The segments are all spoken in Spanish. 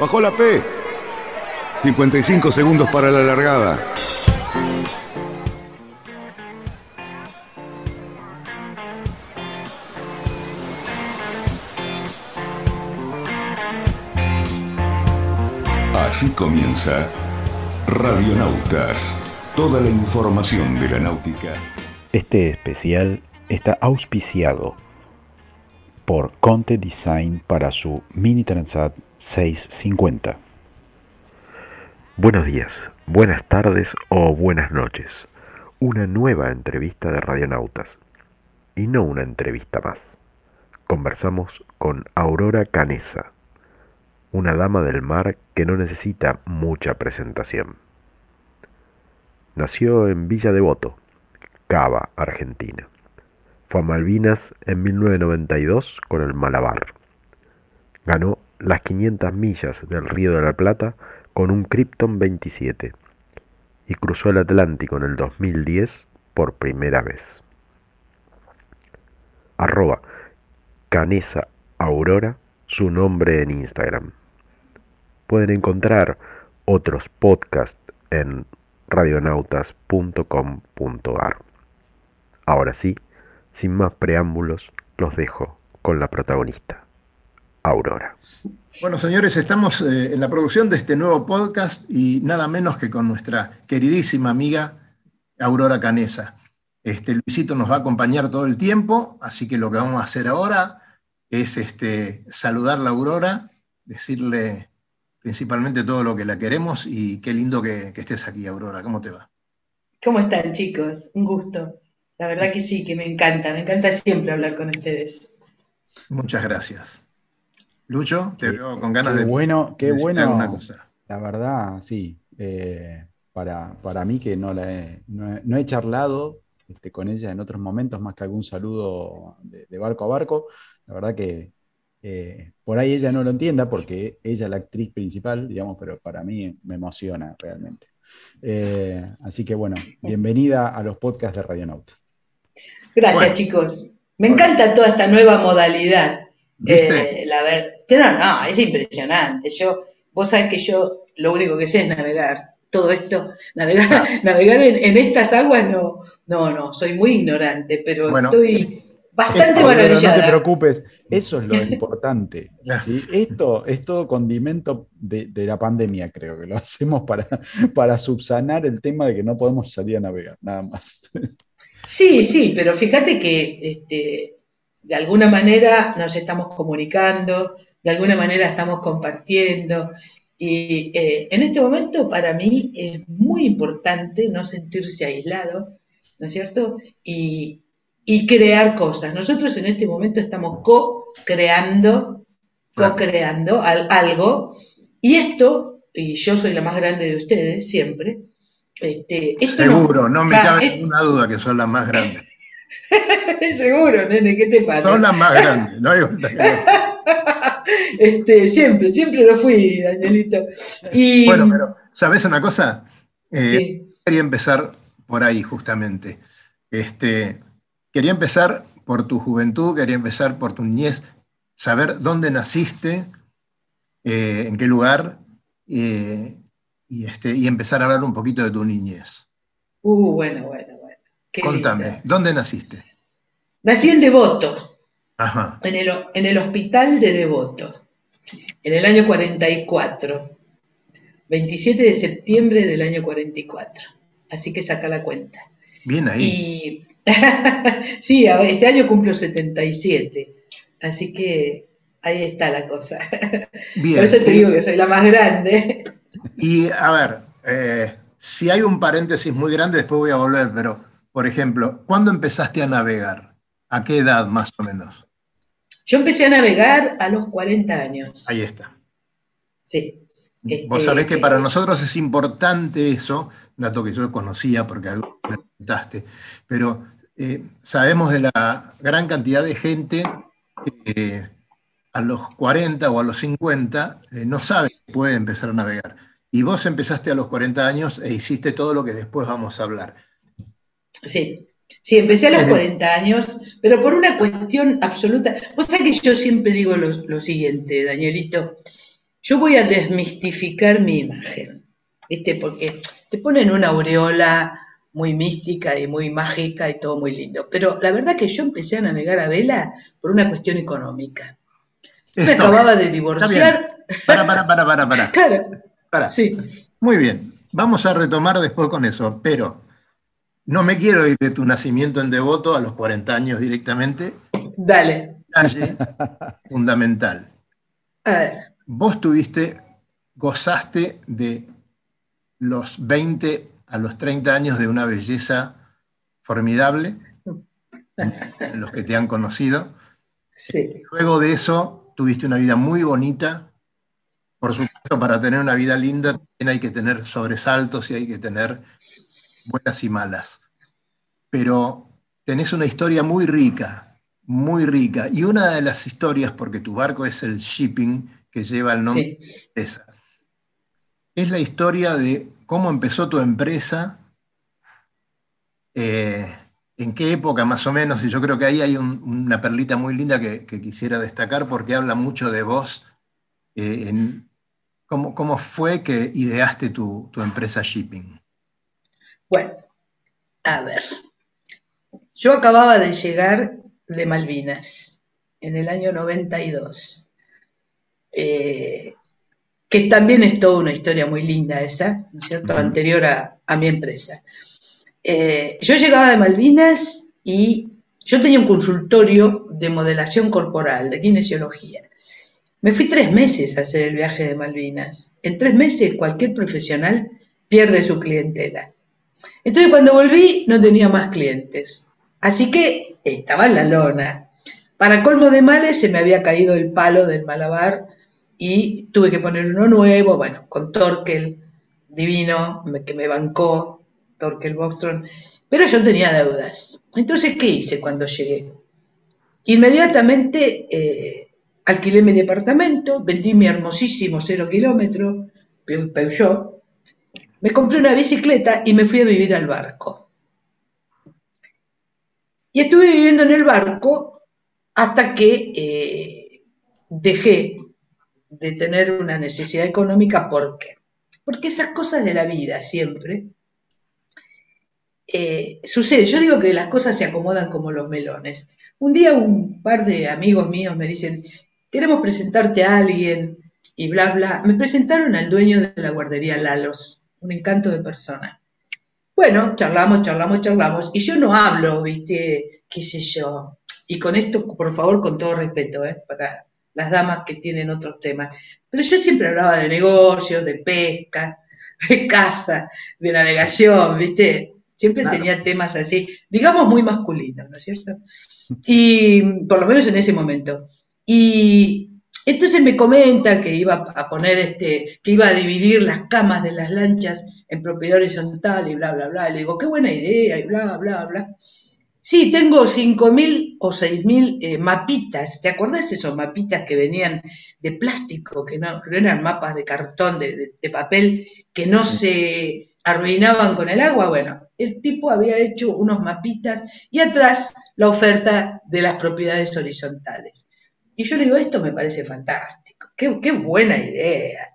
Bajó la P. 55 segundos para la largada. Así comienza Radionautas. Toda la información de la náutica. Este especial está auspiciado por Conte Design para su Mini Transat 650. Buenos días, buenas tardes o buenas noches. Una nueva entrevista de Radionautas. Y no una entrevista más. Conversamos con Aurora Canesa, una dama del mar que no necesita mucha presentación. Nació en Villa Devoto, Cava, Argentina. Fue a Malvinas en 1992 con el Malabar. Ganó las 500 millas del Río de la Plata con un Krypton 27 y cruzó el Atlántico en el 2010 por primera vez. Arroba Canesa Aurora, su nombre en Instagram. Pueden encontrar otros podcasts en radionautas.com.ar. Ahora sí, sin más preámbulos, los dejo con la protagonista, Aurora. Bueno, señores, estamos eh, en la producción de este nuevo podcast y nada menos que con nuestra queridísima amiga Aurora Canesa. Este, Luisito nos va a acompañar todo el tiempo, así que lo que vamos a hacer ahora es este, saludarla a Aurora, decirle principalmente todo lo que la queremos y qué lindo que, que estés aquí, Aurora. ¿Cómo te va? ¿Cómo están, chicos? Un gusto. La verdad que sí, que me encanta, me encanta siempre hablar con ustedes. Muchas gracias. Lucho, te veo con ganas qué de. Bueno, qué bueno. alguna cosa. La verdad, sí. Eh, para, para mí que no, la he, no, he, no he charlado este, con ella en otros momentos más que algún saludo de, de barco a barco. La verdad que eh, por ahí ella no lo entienda porque ella es la actriz principal, digamos, pero para mí me emociona realmente. Eh, así que bueno, bienvenida a los podcasts de Radionauta. Gracias, Bueno. chicos. Me encanta toda esta nueva modalidad. Eh, la ver... No, no, es impresionante. Yo, vos sabés que yo lo único que sé es navegar. Todo esto, navegar, navegar en, en estas aguas no, no, no, soy muy ignorante, pero Bueno, estoy bastante Aurora, Aurora, no te maravillada. preocupes, eso es lo importante. ¿sí? Esto es todo condimento de, de la pandemia, creo que lo hacemos para, para subsanar el tema de que no podemos salir a navegar, nada más. Sí, sí, pero fíjate que este, de alguna manera nos estamos comunicando, de alguna manera estamos compartiendo. Y eh, en este momento para mí es muy importante no sentirse aislado, ¿no es cierto? Y, y crear cosas. Nosotros en este momento estamos co-creando, co-creando al- algo. Y esto, y yo soy la más grande de ustedes siempre, este, esto Seguro, no me cabe es- ninguna duda que son las más grandes. Seguro, nene, ¿qué te pasa? Son las más grandes, no hay. Este, siempre, siempre lo fui, Danielito. Y, Bueno, pero, ¿sabes una cosa? Eh, sí, Quería empezar por ahí, justamente. Este, quería empezar por tu juventud, quería empezar por tu niñez, saber dónde naciste, eh, en qué lugar, eh, y, este, y empezar a hablar un poquito de tu niñez. uh, bueno, bueno, bueno. Qué Contame. ¿dónde naciste? Nací en Devoto, Ajá, en el, en el hospital de Devoto, en el año 44, 27 de septiembre del año 44. Así que saca la cuenta. bien ahí. Y sí, este año cumplo 77. Así que ahí está la cosa. Bien. Por eso te digo que soy la más grande. Y a ver, eh, si hay un paréntesis muy grande, después voy a volver, pero, por ejemplo, ¿cuándo empezaste a navegar? ¿A qué edad más o menos? Yo empecé a navegar a los 40 años. Ahí está. Sí. Vos Este, sabés que este, para nosotros es importante eso, dato que yo conocía porque algo me comentaste, pero eh, sabemos de la gran cantidad de gente que a los 40 o a los 50 eh, no sabe que puede empezar a navegar. Y vos empezaste a los 40 años e hiciste todo lo que después vamos a hablar. Sí. Sí, empecé a los Ujú. 40 años, pero por una cuestión absoluta. Vos sabés que yo siempre digo lo, lo siguiente, Danielito. yo voy a desmistificar mi imagen, ¿viste? Porque te ponen una aureola muy mística y muy mágica y todo muy lindo. Pero la verdad que yo empecé a navegar a vela por una cuestión económica. Me acababa de divorciar. Para, para, para, para, para. Claro. Para. Sí. Muy bien. Vamos a retomar después con eso, pero no me quiero ir de tu nacimiento en Devoto a los 40 años directamente. Dale. Detalle fundamental. A ver. Vos tuviste, gozaste de los 20 a los 30 años de una belleza formidable, los que te han conocido. Sí. Luego de eso, tuviste una vida muy bonita. Por supuesto, para tener una vida linda también hay que tener sobresaltos y hay que tener buenas y malas. Pero tenés una historia muy rica, muy rica. Y una de las historias, porque tu barco es el shipping que lleva el nombre Sí. de esa, es la historia de cómo empezó tu empresa, eh, en qué época más o menos, y yo creo que ahí hay un- una perlita muy linda que, que quisiera destacar porque habla mucho de vos, eh, en cómo, cómo fue que ideaste tu, tu empresa shipping. Bueno, a ver. Yo acababa de llegar de Malvinas en el año 92, eh, que también es toda una historia muy linda esa, ¿no es cierto?, anterior a, a mi empresa. Eh, yo llegaba de Malvinas y yo tenía un consultorio de modelación corporal, de kinesiología. Me fui tres meses a hacer el viaje de Malvinas. En tres meses cualquier profesional pierde su clientela. Entonces cuando volví no tenía más clientes. Así que estaba en la lona. Para colmo de males se me había caído el palo del malabar y tuve que poner uno nuevo, bueno, con Torkel, divino, que me bancó, Torkel Boxtron, pero yo tenía deudas. Entonces, ¿qué hice cuando llegué? Inmediatamente eh, alquilé mi departamento, vendí mi hermosísimo cero kilómetro, Peu- Peugeot, me compré una bicicleta y me fui a vivir al barco. Y estuve viviendo en el barco hasta que eh, dejé de tener una necesidad económica. ¿Por qué? Porque esas cosas de la vida siempre eh, sucede. Yo digo que las cosas se acomodan como los melones. Un día un par de amigos míos me dicen, queremos presentarte a alguien y bla, bla. Me presentaron al dueño de la guardería Lalos, un encanto de persona. Bueno, charlamos, charlamos, charlamos, y yo no hablo, viste, qué sé yo. Y con esto, por favor, con todo respeto, ¿eh? para las damas que tienen otros temas. Pero yo siempre hablaba de negocios, de pesca, de caza, de navegación, viste. Siempre Claro. tenía temas así, digamos muy masculinos, ¿no es cierto? Y por lo menos en ese momento. Y entonces me comenta que iba a poner este, que iba a dividir las camas de las lanchas en propiedad horizontal y bla, bla, bla. Le digo, qué buena idea y bla, bla, bla. Sí, tengo 5.000 o 6.000 eh, mapitas. ¿Te acordás esos mapitas que venían de plástico, que no, que no eran mapas de cartón, de, de- de papel, que no Sí. se arruinaban con el agua? Bueno, el tipo había hecho unos mapitas y atrás la oferta de las propiedades horizontales. Y yo le digo, esto me parece fantástico, qué, buena idea.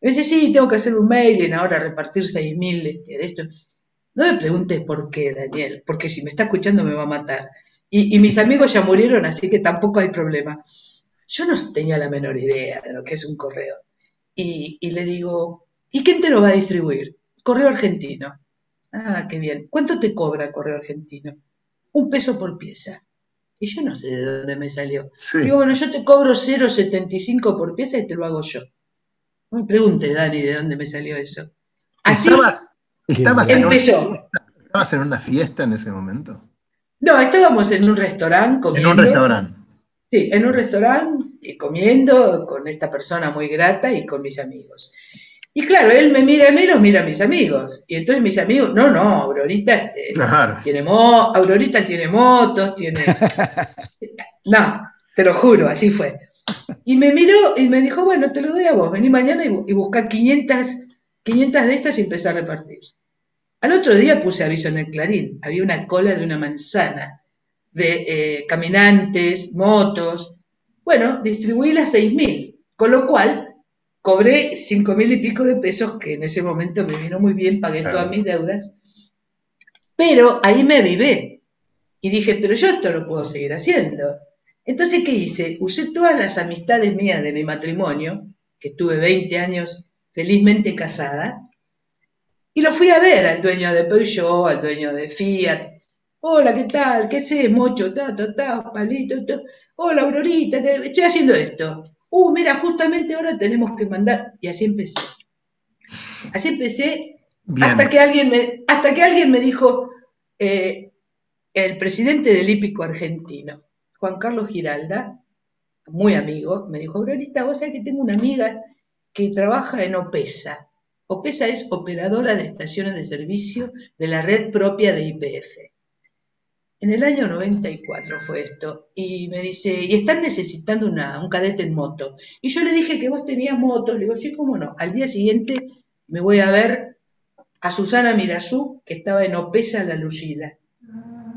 Me dice, sí, tengo que hacer un mailing ahora, repartir 6.000 este, de esto. No me preguntes por qué, Daniel, porque si me está escuchando me va a matar. Y, mis amigos ya murieron, así que tampoco hay problema. Yo no tenía la menor idea de lo que es un correo. Y, y le digo, ¿y quién te lo va a distribuir? Correo argentino. Ah, qué bien. ¿Cuánto te cobra correo argentino? Un peso por pieza. Y yo no sé de dónde me salió. Sí. Digo, bueno, yo te cobro 0,75 por pieza y te lo hago yo. No me preguntes, Dani, de dónde me salió eso. Así ¿Estabas, estabas en empezó. estabas en una fiesta en ese momento? No, estábamos en un restaurante En comiendo. un restaurante. Sí, en un restaurante y comiendo con esta persona muy grata y con mis amigos. Y claro, él me mira a mí, los mira a mis amigos. Y entonces mis amigos, no, no, Aurorita este, Claro. tiene mo Aurorita tiene motos, tiene... No, te lo juro, así fue. Y me miró y me dijo, bueno, te lo doy a vos, vení mañana y, bu- y busca 500, 500 de estas y empecé a repartir. Al otro día puse aviso en el Clarín, había una cola de una manzana de eh, caminantes, motos. Bueno, distribuí las 6.000, con lo cual cobré cinco mil y pico de pesos, que en ese momento me vino muy bien, pagué todas mis deudas, pero ahí me avivé y dije, pero yo esto lo puedo seguir haciendo. Entonces, ¿qué hice? Usé todas las amistades mías de mi matrimonio, que estuve 20 años felizmente casada, y lo fui a ver al dueño de Peugeot, al dueño de Fiat. Hola, ¿qué tal? ¿Qué sé, mocho? Ta, ta, ta, palito, ta. Hola, Aurorita, estoy haciendo esto. Uh, mira, justamente ahora tenemos que mandar. Y así empecé. Así empecé hasta que alguien me, hasta que alguien me dijo, eh, el presidente del hípico argentino, Juan Carlos Giralda, muy amigo, me dijo, Aurorita, vos sabés que tengo una amiga que trabaja en OPESA. OPESA es operadora de estaciones de servicio de la red propia de IPF. En el año 94 fue esto, y me dice, y están necesitando un cadete en moto. Y yo le dije que vos tenías moto, le digo, sí, cómo no. Al día siguiente me voy a ver a Susana Mirazú, que estaba en Opesa La Lucila.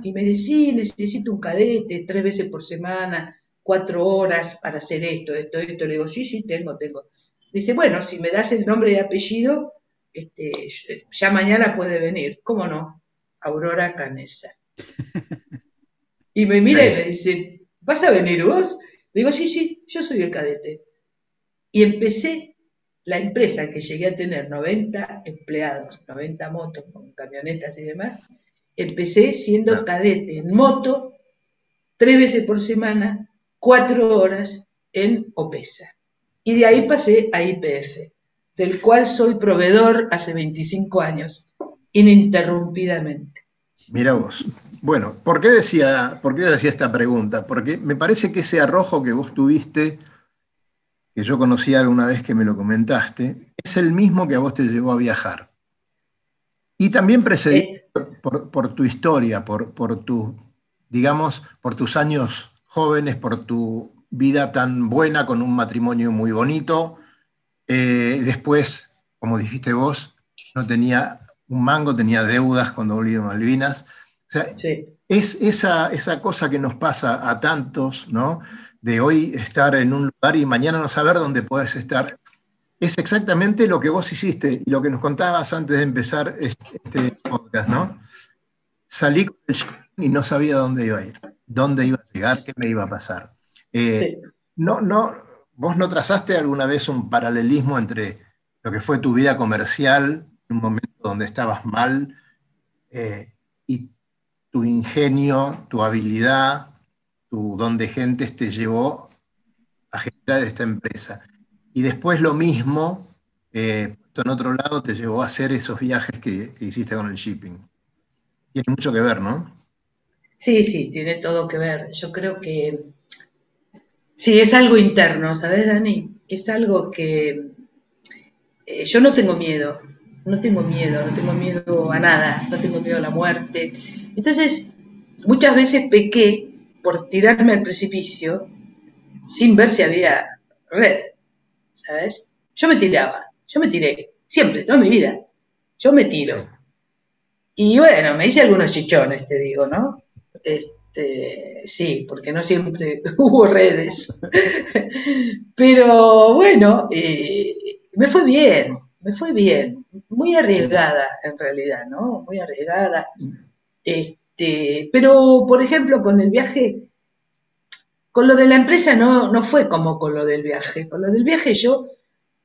Y me dice, sí, necesito un cadete tres veces por semana, cuatro horas para hacer esto, esto, esto. Le digo, sí, sí, tengo, tengo. Dice, bueno, si me das el nombre y apellido, este, ya mañana puede venir. ¿Cómo no? Aurora Canesa. Y me mira y me dice, ¿vas a venir vos? Le digo, sí, sí, yo soy el cadete. Y empecé la empresa que llegué a tener 90 empleados, 90 motos con camionetas y demás. Empecé siendo ah. cadete en moto, tres veces por semana, cuatro horas en OPESA. Y de ahí pasé a IPF, del cual soy proveedor hace 25 años, ininterrumpidamente. Mira vos. Bueno, ¿por qué, decía, ¿por qué decía esta pregunta? Porque me parece que ese arrojo que vos tuviste, que yo conocí alguna vez que me lo comentaste, es el mismo que a vos te llevó a viajar. Y también precedido eh. por, tu historia, por, por tu, digamos, por tus años jóvenes, por tu vida tan buena, con un matrimonio muy bonito. Eh, después, como dijiste vos, no tenía un mango, tenía deudas cuando volví a Malvinas. O sea, es esa, esa cosa que nos pasa a tantos, ¿no? De hoy estar en un lugar y mañana no saber dónde puedes estar. Es exactamente lo que vos hiciste y lo que nos contabas antes de empezar este, este podcast, ¿no? Salí con el y no sabía dónde iba a ir, dónde iba a llegar, qué me iba a pasar. Eh, no, no, ¿Vos no trazaste alguna vez un paralelismo entre lo que fue tu vida comercial, en un momento donde estabas mal, eh, y tu ingenio, tu habilidad, tu don de gentes te llevó a generar esta empresa? Y después lo mismo, eh, en otro lado, te llevó a hacer esos viajes que hiciste con el shipping. Tiene mucho que ver, ¿no? Sí, sí, tiene todo que ver. Yo creo que Sí, es algo interno, ¿sabes, Dani? Es algo que eh, yo no tengo miedo, no tengo miedo, no tengo miedo a nada, no tengo miedo a la muerte. Entonces, muchas veces pequé por tirarme al precipicio sin ver si había red, ¿sabes? Yo me tiraba, yo me tiré, siempre, toda mi vida. Yo me tiro. Y bueno, me hice algunos chichones, te digo, ¿no? Este, sí, porque no siempre hubo redes. Pero bueno, eh, me fue bien, me fue bien. Muy arriesgada en realidad, ¿no? Muy arriesgada. Este, pero, por ejemplo, con el viaje, con lo de la empresa no, no fue como con lo del viaje. Con lo del viaje yo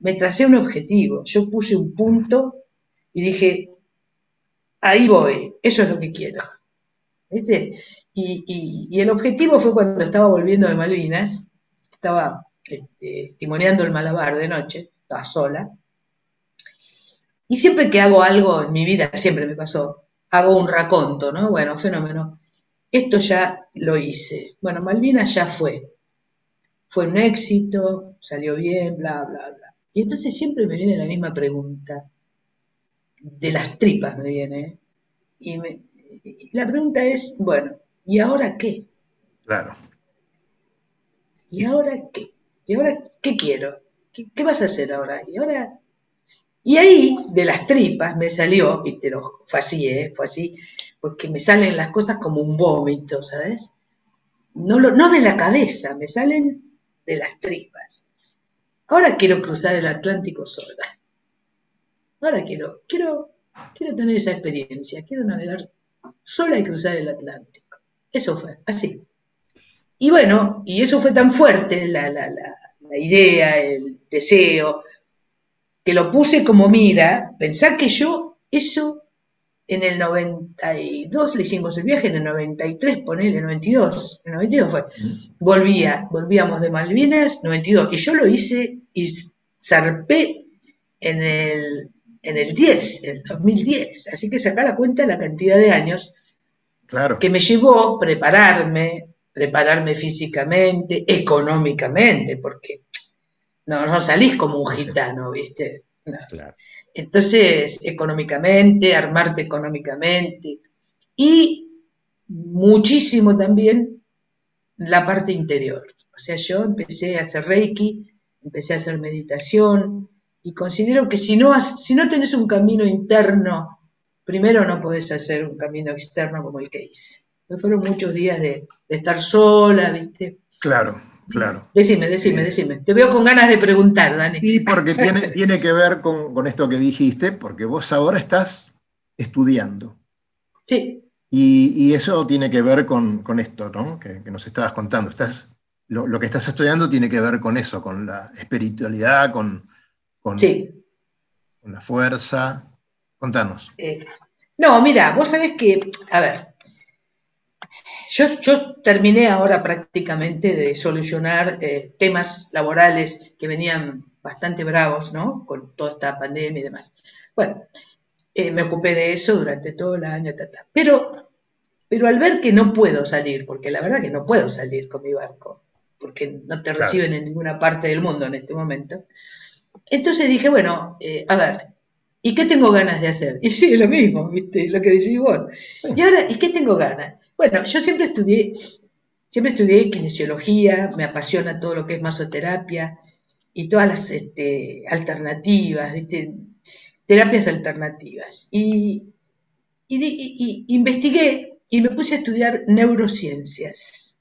me tracé un objetivo, yo puse un punto y dije, ahí voy, eso es lo que quiero. ¿Viste? Y, el objetivo fue cuando estaba volviendo de Malvinas, estaba este, timoneando el Malabar de noche, estaba sola. Y siempre que hago algo en mi vida, siempre me pasó, hago un raconto, ¿no? Bueno, fenómeno. Esto ya lo hice. Bueno, Malvinas ya fue. Fue un éxito, salió bien, bla, bla, bla. Y entonces siempre me viene la misma pregunta. De las tripas me viene. Y la pregunta es, bueno, ¿Y ahora qué? Claro. ¿Y ahora qué? ¿Y ahora qué quiero? ¿Qué, vas a hacer ahora? Y ahora... Y ahí, de las tripas, me salió, y te lo fue así, ¿eh? fue así, porque me salen las cosas como un vómito, ¿sabes? No, no de la cabeza, me salen de las tripas. ahora quiero cruzar el Atlántico sola. Ahora quiero, quiero, quiero tener esa experiencia, quiero navegar sola y cruzar el Atlántico. Eso fue, así. Y bueno, y eso fue tan fuerte, la, la, la, la idea, el deseo, que lo puse como mira, pensar que yo eso en el 92 le hicimos el viaje, en el 93, ponele, 92, el 92 fue, volvía, volvíamos de Malvinas, 92, y yo lo hice y zarpé en el, en el 10, en el 2010, así que saca la cuenta de la cantidad de años Claro. que me llevó prepararme, prepararme físicamente, económicamente, porque no, no salís como un gitano, ¿viste? No. Claro. Entonces, económicamente, armarte económicamente y muchísimo también la parte interior. O sea, yo empecé a hacer Reiki, empecé a hacer meditación y considero que si no, has- si no tenés un camino interno, primero no podés hacer un camino externo como el que hice. Pues Fueron muchos días de, de estar sola, ¿viste? Claro, claro. Decime, decime, decime. Te veo con ganas de preguntar, Dani. Y porque tiene, tiene que ver con, con esto que dijiste, porque vos ahora estás estudiando. Sí, Y, y eso tiene que ver con, con esto, ¿no? Que, que nos estabas contando. Estás, lo, lo que estás estudiando tiene que ver con eso, con la espiritualidad, con, con, sí. con la fuerza. Contanos. Eh, no, mira, vos sabés que, a ver, yo, yo terminé ahora prácticamente de solucionar eh, temas laborales que venían bastante bravos, ¿no? Con toda esta pandemia y demás. Bueno, eh, me ocupé de eso durante todo el año, ta, ta. Pero, pero al ver que no puedo salir, porque la verdad que no puedo salir con mi barco, porque no te Claro. reciben en ninguna parte del mundo en este momento, entonces dije, bueno, eh, a ver, ¿y qué tengo ganas de hacer? Y sí, lo mismo, ¿viste? Lo que decís vos. Y ahora, ¿y qué tengo ganas? Bueno, yo siempre estudié, siempre estudié kinesiología, me apasiona todo lo que es masoterapia y todas las este, alternativas. Terapias alternativas. Y investigué y me puse a estudiar neurociencias.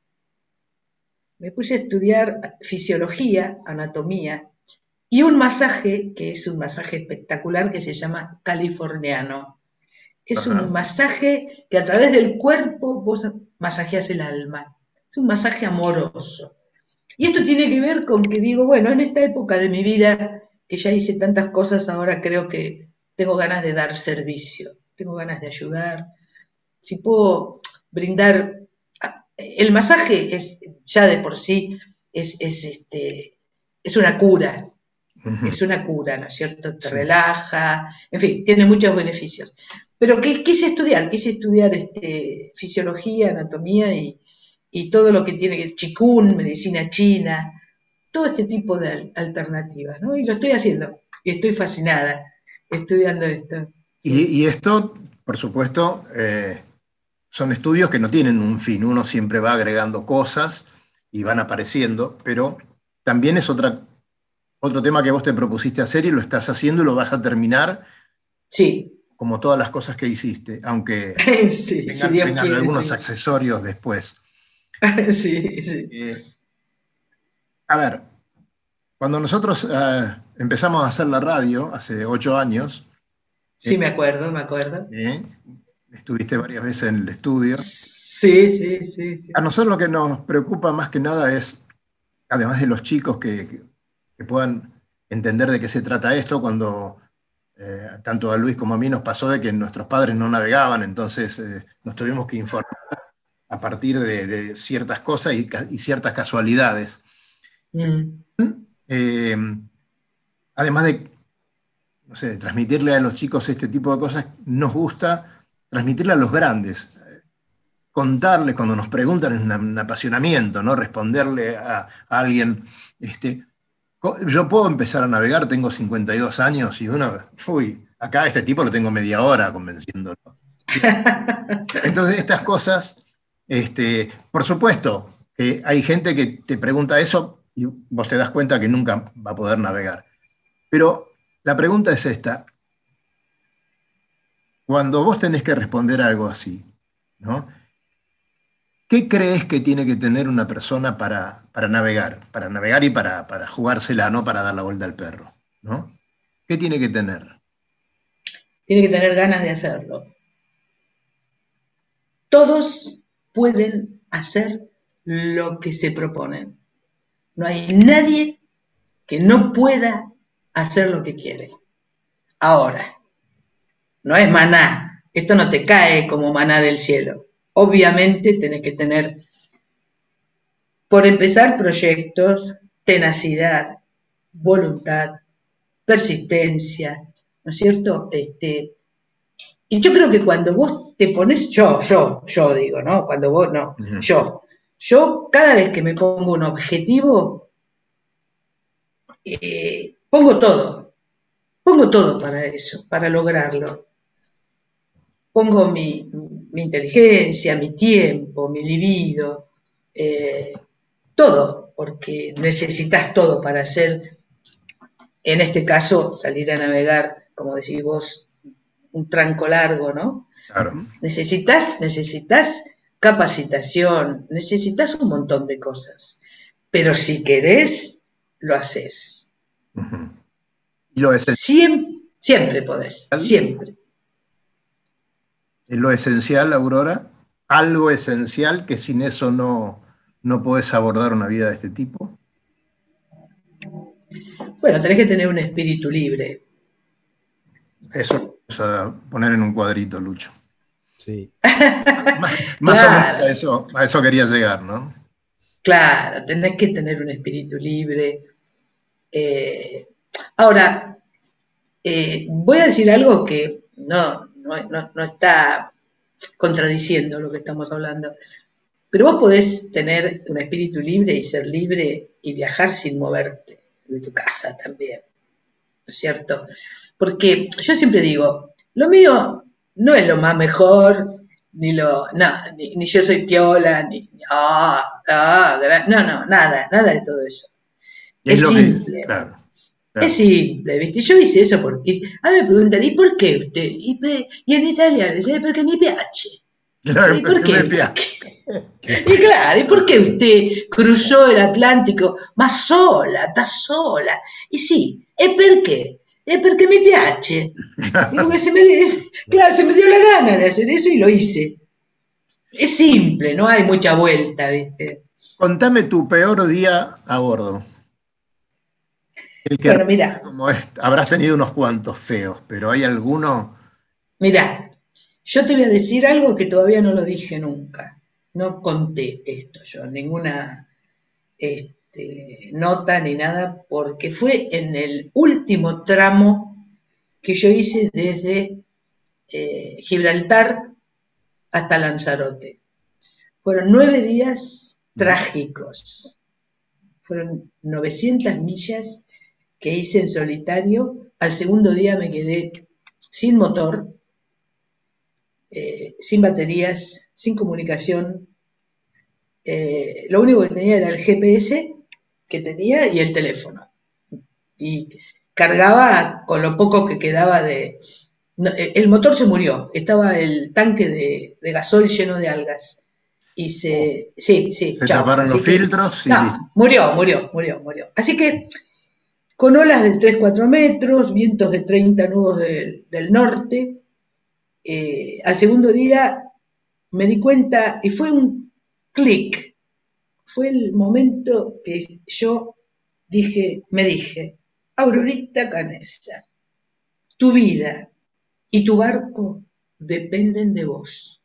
Me puse a estudiar fisiología, anatomía, y un masaje, que es un masaje espectacular que se llama californiano. Es Ajá. un masaje que a través del cuerpo vos masajeas el alma. Es un masaje amoroso. Y esto tiene que ver con que digo, bueno, en esta época de mi vida, que ya hice tantas cosas, ahora creo que tengo ganas de dar servicio, tengo ganas de ayudar. Si puedo brindar... El masaje es ya de por sí, es, es, este, es una cura. Es una cura, ¿no es cierto? Te Sí. relaja, en fin, tiene muchos beneficios. Pero ¿qué quise estudiar? Quise estudiar este, fisiología, anatomía y, y todo lo que tiene que chikun, medicina china, todo este tipo de al- alternativas, ¿no? Y lo estoy haciendo y estoy fascinada estudiando esto. Y, y esto, por supuesto, eh, son estudios que no tienen un fin. Uno siempre va agregando cosas y van apareciendo, pero también es otra, otro tema que vos te propusiste hacer y lo estás haciendo y lo vas a terminar Sí, como todas las cosas que hiciste, aunque sí, si tengan, Dios tengan quiere, algunos sí. accesorios después. Sí, sí. Eh, a ver, cuando nosotros eh, empezamos a hacer la radio hace ocho años, Sí, me acuerdo, me acuerdo. eh, estuviste varias veces en el estudio. Sí, sí, sí. sí. A nosotros lo que nos preocupa más que nada es, además de los chicos que, que- puedan entender de qué se trata esto, cuando eh, tanto a Luis como a mí nos pasó de que nuestros padres no navegaban, entonces eh, nos tuvimos que informar a partir de, de ciertas cosas y, ciertas casualidades. Mm. Eh, además de, no sé, de transmitirle a los chicos este tipo de cosas, nos gusta transmitirle a los grandes. Contarles cuando nos preguntan es un apasionamiento, ¿no? Responderle a, a alguien, este, yo puedo empezar a navegar, tengo 52 años y uno, uy, acá este tipo lo tengo media hora convenciéndolo. Entonces, estas cosas, este, por supuesto, que hay gente que te pregunta eso y vos te das cuenta que nunca va a poder navegar. Pero la pregunta es esta. Cuando vos tenés que responder algo así, ¿no? ¿Qué crees que tiene que tener una persona para, navegar? Para navegar y para, para, jugársela, no para dar la vuelta al perro. ¿no? ¿Qué tiene que tener? Tiene que tener ganas de hacerlo. Todos pueden hacer lo que se proponen. No hay nadie que no pueda hacer lo que quiere. Ahora, no es maná, esto no te cae como maná del cielo. Obviamente tenés que tener, por empezar, proyectos, tenacidad, voluntad, persistencia, ¿no es cierto? Este, y yo creo que cuando vos te pones, yo, yo, yo digo, ¿no? Cuando vos, no, yo, yo cada vez que me pongo un objetivo, eh, pongo todo, pongo todo para eso, para lograrlo. Pongo mi, inteligencia, mi tiempo, mi libido, eh, todo, porque necesitas todo para hacer, en este caso, salir a navegar, como decís vos, un tranco largo, ¿no? Claro. Necesitas, necesitas capacitación, necesitas un montón de cosas. Pero si querés, lo haces. ¿Y lo siempre, siempre podés, siempre. ¿Es lo esencial, Aurora? ¿Algo esencial que sin eso no, no podés abordar una vida de este tipo? Bueno, tenés que tener un espíritu libre. Eso es a poner en un cuadrito, Lucho. Sí. más, o menos a eso, a eso quería llegar, ¿no? Claro, tenés que tener un espíritu libre. Eh, ahora, eh, voy a decir algo que no, no, está contradiciendo lo que estamos hablando, pero vos podés tener un espíritu libre y ser libre y viajar sin moverte de tu casa también, ¿no es cierto? Porque yo siempre digo, lo mío no es lo más mejor, ni lo, no, ni, yo soy piola, ni, ah, ah, no, no, nada, nada de todo eso. Es, simple. Es simple, ¿viste? Yo hice eso porque. A mí me preguntan, ¿y por qué usted? Y, en italiano dice, porque mi pH. Claro, ¿Y por qué? y claro, ¿y por qué usted cruzó el Atlántico más sola, está sola? Y sí, es porque es porque me piace. se me, claro, se me dio la gana de hacer eso y lo hice. Es simple, no hay mucha vuelta, ¿viste? Contame tu peor día a bordo. Bueno, mira. habrás tenido unos cuantos feos, pero ¿hay alguno? Mira, yo te voy a decir algo que todavía no lo dije nunca. No conté esto yo, ninguna. Este, nota ni nada, porque fue en el último tramo que yo hice desde eh, Gibraltar hasta Lanzarote. Fueron nueve días trágicos. Fueron 900 millas que hice en solitario. Al segundo día me quedé sin motor, eh, sin baterías, sin comunicación. Eh, lo único que tenía era el GPS que tenía y el teléfono. Y cargaba con lo poco que quedaba de... el motor se murió, estaba el tanque de, de gasoil lleno de algas. Y se... Sí, sí. Se taparon los filtros. No, murió, murió, murió, murió. Así que con olas de 3-4 metros, vientos de 30 nudos del, norte, eh, al segundo día me di cuenta y fue un clic fue el momento que yo dije, me dije, Aurorita Canesa, tu vida y tu barco dependen de vos.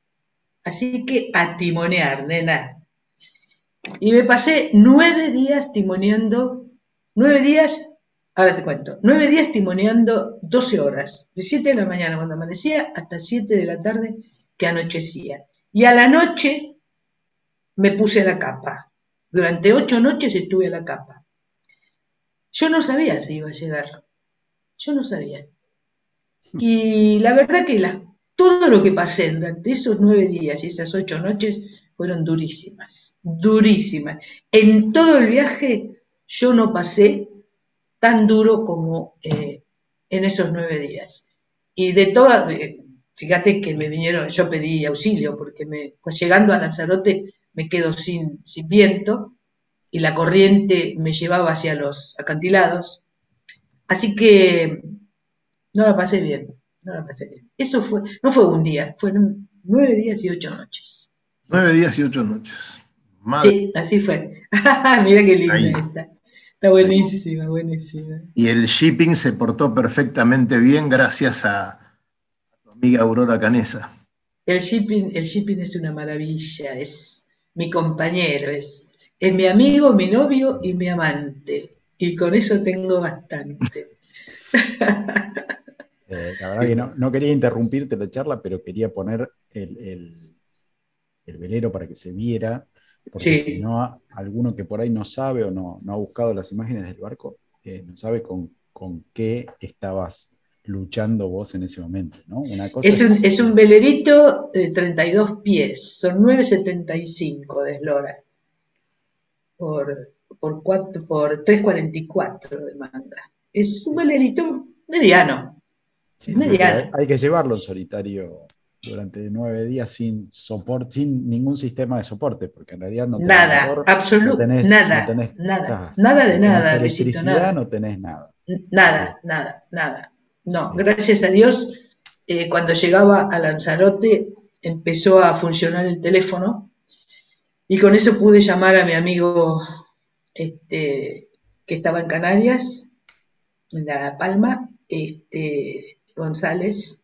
Así que a timonear, nena. Y me pasé nueve días timoneando, nueve días, ahora te cuento, nueve días timoneando 12 horas, de 7 de la mañana cuando amanecía hasta 7 de la tarde que anochecía. Y a la noche me puse la capa. Durante ocho noches estuve a la capa. Yo no sabía si iba a llegar. Yo no sabía. Y la verdad que todo lo que pasé durante esos nueve días y esas ocho noches fueron durísimas, durísimas. En todo el viaje yo no pasé tan duro como eh, en esos nueve días. Y de todas, fíjate que me vinieron, yo pedí auxilio porque me, pues llegando a Lanzarote me quedo sin, sin viento y la corriente me llevaba hacia los acantilados. Así que no la pasé bien, no la pasé bien. Eso fue, no fue un día, fueron nueve días y ocho noches. Nueve días y ocho noches. Sí, así fue. Mira qué linda está. Está buenísima, buenísima. Y el shipping se portó perfectamente bien gracias a, tu amiga Aurora Canesa. El shipping, el shipping es una maravilla, es mi compañero, es, es mi amigo, mi novio y mi amante. Y con eso tengo bastante. Eh, la verdad que no, quería interrumpirte la charla, pero quería poner el, velero para que se viera, porque si no, alguno que por ahí no sabe o no, ha buscado las imágenes del barco, eh, no sabe con, qué estabas luchando vos en ese momento, ¿no? es, un, es, un, velerito de 32 pies, son 9,75 de eslora por, por, por 3,44 de manga. Es un velerito mediano, hay, que llevarlo en solitario durante nueve días sin soporte, sin ningún sistema de soporte, porque en realidad no tenés nada, absolutamente nada, nada, nada de nada, electricidad, no tenés nada. Nada, nada, nada. No, gracias a Dios, eh, cuando llegaba a Lanzarote empezó a funcionar el teléfono y con eso pude llamar a mi amigo este, que estaba en Canarias, en La Palma, este, González,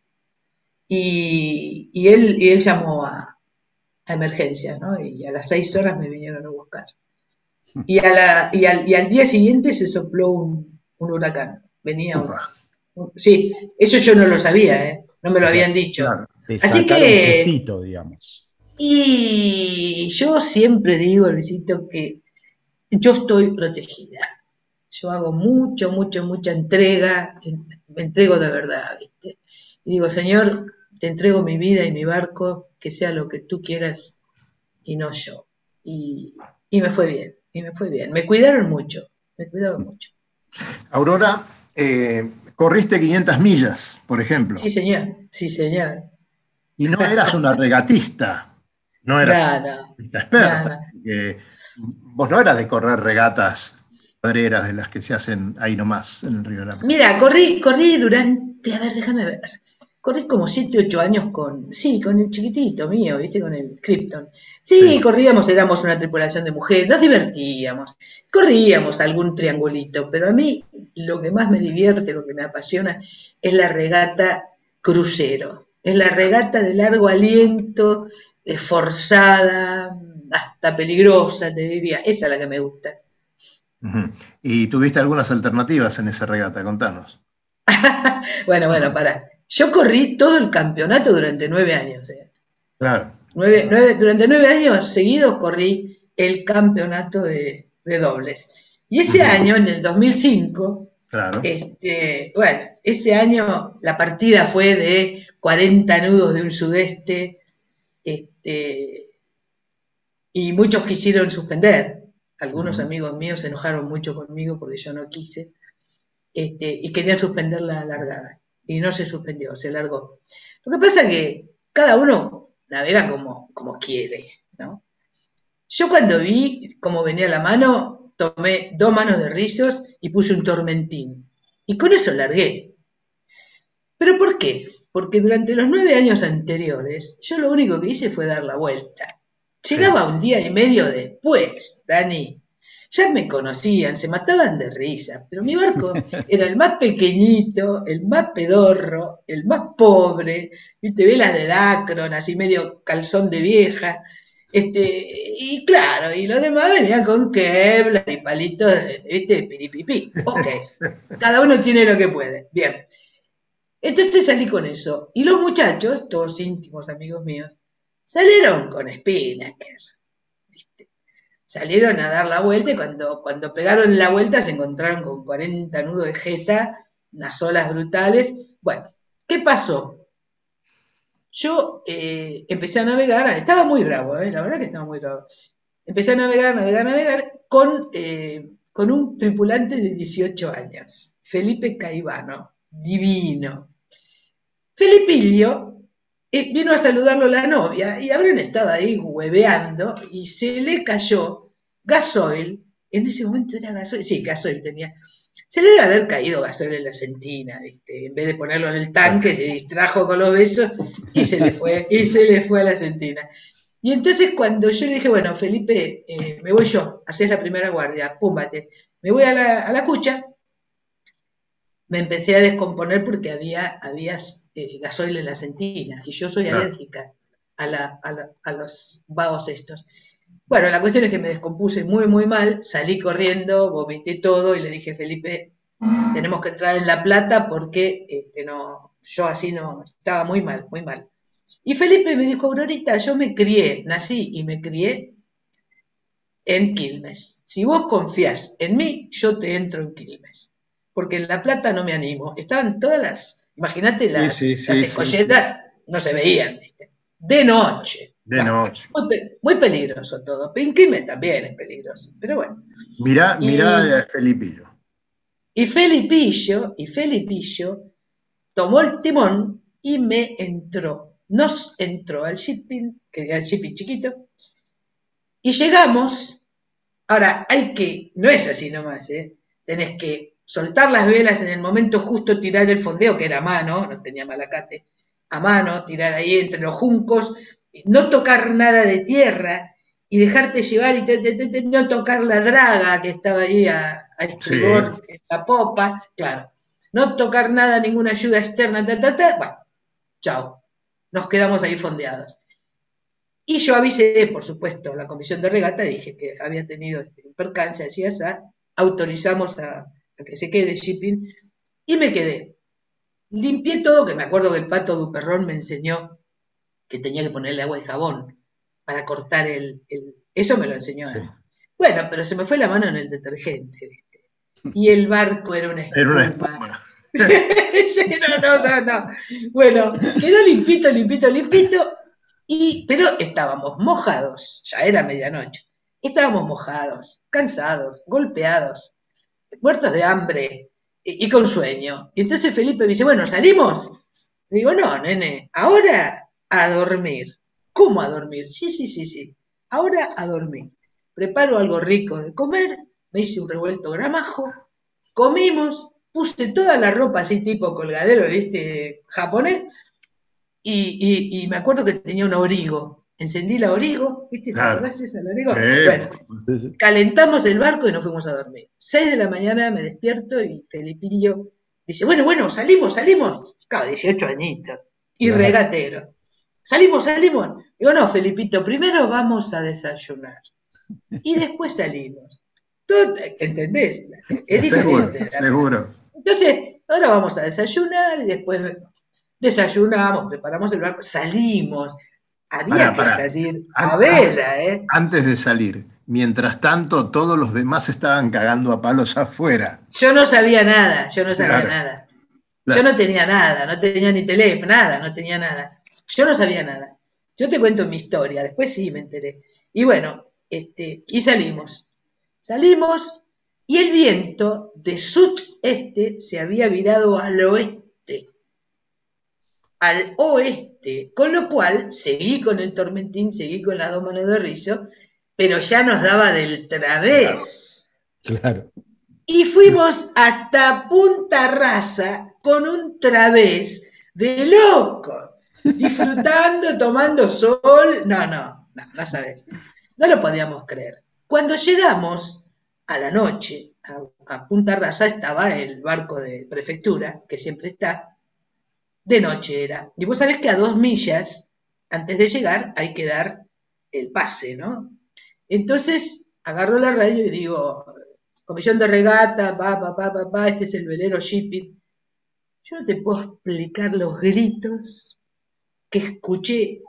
y, él, y él llamó a, a emergencias, ¿no? Y a las seis horas me vinieron a buscar. Y, a la, y, al, y al día siguiente se sopló un, huracán. Venía un, Sí, eso yo no lo sabía, ¿eh? No me lo habían dicho. Así que... digamos. Y yo siempre digo, Luisito, que yo estoy protegida yo hago mucho, mucho, mucha entrega, me entrego de verdad, ¿viste? Y digo, Señor, te entrego mi vida y mi barco, que sea lo que tú quieras y no yo. Y, me fue bien, y me fue bien. Me cuidaron mucho, me cuidaron mucho. Aurora, eh, corriste 500 millas, por ejemplo. Sí, señor, sí, señor. Y no eras una regatista, no eras una experta. vos no eras de correr regatas de las que se hacen ahí nomás en el Río de la Mira, corrí, corrí durante, a ver, déjame ver, corrí como 7, 8 años con, sí, con el chiquitito mío, ¿viste? Con el Krypton. Sí, corríamos, éramos una tripulación de mujeres, nos divertíamos, corríamos algún triangulito, pero a mí lo que más me divierte, lo que me apasiona, es la regata crucero. Es la regata de largo aliento, esforzada, hasta peligrosa, te diría. Esa es la que me gusta. ¿Y tuviste algunas alternativas en esa regata? Contanos. bueno, bueno, para. Yo corrí todo el campeonato durante nueve años. ¿eh? Claro. durante nueve años seguidos corrí el campeonato de, dobles. Y ese año, en el 2005, claro. este, bueno, ese año la partida fue de 40 nudos de un sudeste este, y muchos quisieron suspender algunos amigos míos se enojaron mucho conmigo porque yo no quise este, y querían suspender la largada. Y no se suspendió, se largó. Lo que pasa es que cada uno navega como, como quiere, ¿no? Yo cuando vi cómo venía la mano, tomé dos manos de rizos y puse un tormentín. Y con eso largué. ¿Pero por qué? Porque durante los nueve años anteriores, yo lo único que hice fue dar la vuelta. Llegaba un día y medio después, Dani. Ya me conocían, se mataban de risa, pero mi barco era el más pequeñito, el más pedorro, el más pobre, viste, velas de Dacron, así medio calzón de vieja, este, y claro, y los demás venían con Kevlar y palitos, viste, piripipí. Ok, cada uno tiene lo que puede. Bien. Entonces salí con eso. Y los muchachos, todos íntimos amigos míos, Salieron con Spinnaker, Salieron a dar la vuelta y cuando, cuando pegaron la vuelta se encontraron con 40 nudos de jeta, unas olas brutales. Bueno, ¿qué pasó? Yo eh, empecé a navegar, estaba muy bravo, eh, la verdad que estaba muy bravo. Empecé a navegar, navegar, navegar con, eh, con un tripulante de 18 años, Felipe Caivano, divino. Felipillo vino a saludarlo la novia y habrán estado ahí hueveando y se le cayó gasoil. En ese momento era gasoil, sí, gasoil tenía. Se le debe haber caído gasoil en la sentina, en vez de ponerlo en el tanque, se distrajo con los besos y se le fue, y se le fue a la sentina. Y entonces cuando yo le dije, bueno, Felipe, eh, me voy yo, haces la primera guardia, púmbate, me voy a la, a la cucha, me empecé a descomponer porque había, había eh, gasoil en la sentina y yo soy alérgica a, los vagos estos. Bueno, la cuestión es que me descompuse muy, muy mal, salí corriendo, vomité todo y le dije, Felipe, tenemos que entrar en La Plata porque este, no, yo así no, estaba muy mal, muy mal. Y Felipe me dijo, Aurorita, yo me crié, nací y me crié en Quilmes. Si vos confías en mí, yo te entro en Quilmes porque en La Plata no me animo. Estaban todas las, imagínate, las, escolletas no se veían, de noche. De noche. Muy, peligroso todo. Pinquime también es peligroso, pero bueno. Mirá, mirá a Felipillo. Y Felipillo, y Felipillo tomó el timón y me entró, nos entró al shipping, que era el shipping chiquito, y llegamos, ahora hay que, no es así nomás, ¿eh? tenés que soltar las velas en el momento justo, tirar el fondeo, que era a mano, no tenía malacate, a mano, tirar ahí entre los juncos, no tocar nada de tierra y dejarte llevar y no tocar la draga que estaba ahí a, a estribor, la popa, claro. No tocar nada, ninguna ayuda externa, ta, ta, ta, bueno, chao. Nos quedamos ahí fondeados. Y yo avisé, por supuesto, la comisión de regata, dije que había tenido este, percance, así, esa, autorizamos a, que se quede shipping, y me quedé. Limpié todo, que me acuerdo que el pato Duperrón me enseñó que tenía que ponerle agua y jabón para cortar el... eso me lo enseñó. Bueno, pero se me fue la mano en el detergente, Y el barco era una espuma. Era una espuma. no, no, no, Bueno, quedó limpito, limpito, limpito, y, pero estábamos mojados, ya era medianoche. Estábamos mojados, cansados, golpeados muertos de hambre y, con sueño. Y entonces Felipe me dice, bueno, ¿salimos? Le digo, no, nene, ahora a dormir. ¿Cómo a dormir? Sí, sí, sí, sí. Ahora a dormir. Preparo algo rico de comer, me hice un revuelto gramajo, comimos, puse toda la ropa así tipo colgadero, ¿viste? Japonés, y, y me acuerdo que tenía un abrigo encendí la origo, ¿viste? Claro. origo? bueno, calentamos el barco y nos fuimos a dormir. Seis de la mañana me despierto y Felipillo dice, bueno, bueno, salimos, salimos. Claro, 18 añitos. Y regatero. Salimos, salimos. Digo, no, Felipito, primero vamos a desayunar. Y después salimos. ¿Entendés? seguro, seguro. Entonces, ahora vamos a desayunar y después desayunamos, preparamos el barco, salimos, había que salir a vela, ¿eh? Antes de salir. Mientras tanto, todos los demás estaban cagando a palos afuera. Yo no sabía nada, yo no sabía nada. Yo no tenía nada, no tenía ni teléfono, nada, no tenía nada. Yo no sabía nada. Yo te cuento mi historia, después sí me enteré. Y bueno, este, y salimos. Salimos y el viento de sudeste se había virado al oeste. Al oeste con lo cual seguí con el tormentín, seguí con las dos manos de rizo, pero ya nos daba del través. Claro. Y fuimos hasta Punta Rasa con un través de loco, disfrutando, tomando sol. No, no, no, no sabes. No lo podíamos creer. Cuando llegamos a la noche a, a Punta Rasa estaba el barco de prefectura, que siempre está, de noche era. Y vos sabés que a dos millas, antes de llegar, hay que dar el pase, ¿no? Entonces agarro la radio y digo, comisión de regata, pa, pa, pa, pa, pa, este es el velero shipping. Yo no te puedo explicar los gritos que escuché.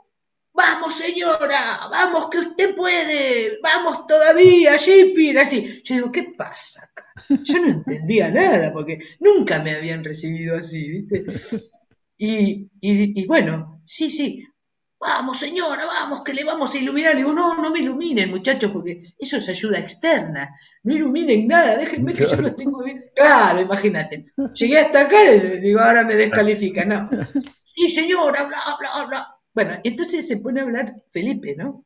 Vamos, señora, vamos, que usted puede, vamos todavía, shipping, así. Yo digo, ¿qué pasa acá? Yo no entendía nada, porque nunca me habían recibido así, ¿viste? Y, bueno, sí, sí, vamos señora, vamos, que le vamos a iluminar. Le digo, no, no me iluminen muchachos, porque eso es ayuda externa. No iluminen nada, déjenme que yo lo tengo bien. Claro, imagínate. Llegué hasta acá y digo, ahora me descalifican. No. Sí, señora, bla, bla, bla. Bueno, entonces se pone a hablar Felipe, ¿no?